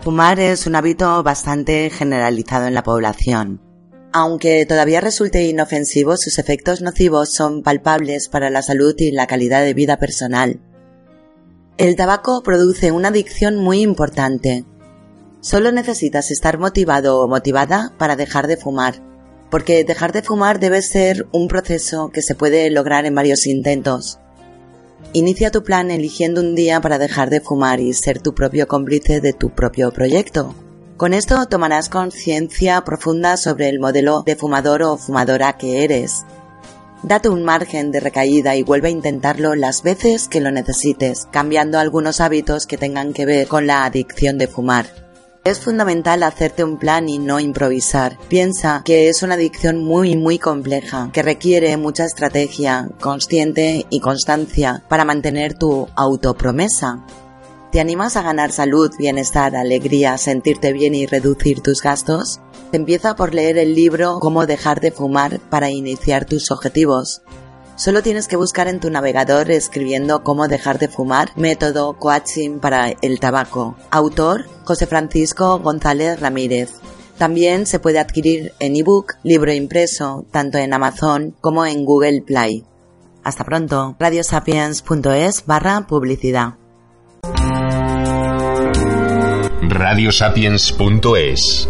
Fumar es un hábito bastante generalizado en la población. Aunque todavía resulte inofensivo, sus efectos nocivos son palpables para la salud y la calidad de vida personal. El tabaco produce una adicción muy importante. Solo necesitas estar motivado o motivada para dejar de fumar, porque dejar de fumar debe ser un proceso que se puede lograr en varios intentos. Inicia tu plan eligiendo un día para dejar de fumar y ser tu propio cómplice de tu propio proyecto. Con esto tomarás conciencia profunda sobre el modelo de fumador o fumadora que eres. Date un margen de recaída y vuelve a intentarlo las veces que lo necesites, cambiando algunos hábitos que tengan que ver con la adicción de fumar. Es fundamental hacerte un plan y no improvisar. Piensa que es una adicción muy muy compleja, que requiere mucha estrategia, consciente y constancia para mantener tu autopromesa. ¿Te animas a ganar salud, bienestar, alegría, sentirte bien y reducir tus gastos? Empieza por leer el libro Cómo dejar de fumar para iniciar tus objetivos. Solo tienes que buscar en tu navegador escribiendo Cómo dejar de fumar, método coaching para el tabaco. Autor José Francisco González Ramírez. También se puede adquirir en ebook, libro impreso, tanto en Amazon como en Google Play. Hasta pronto. radiosapiens.es barra publicidad. radiosapiens.es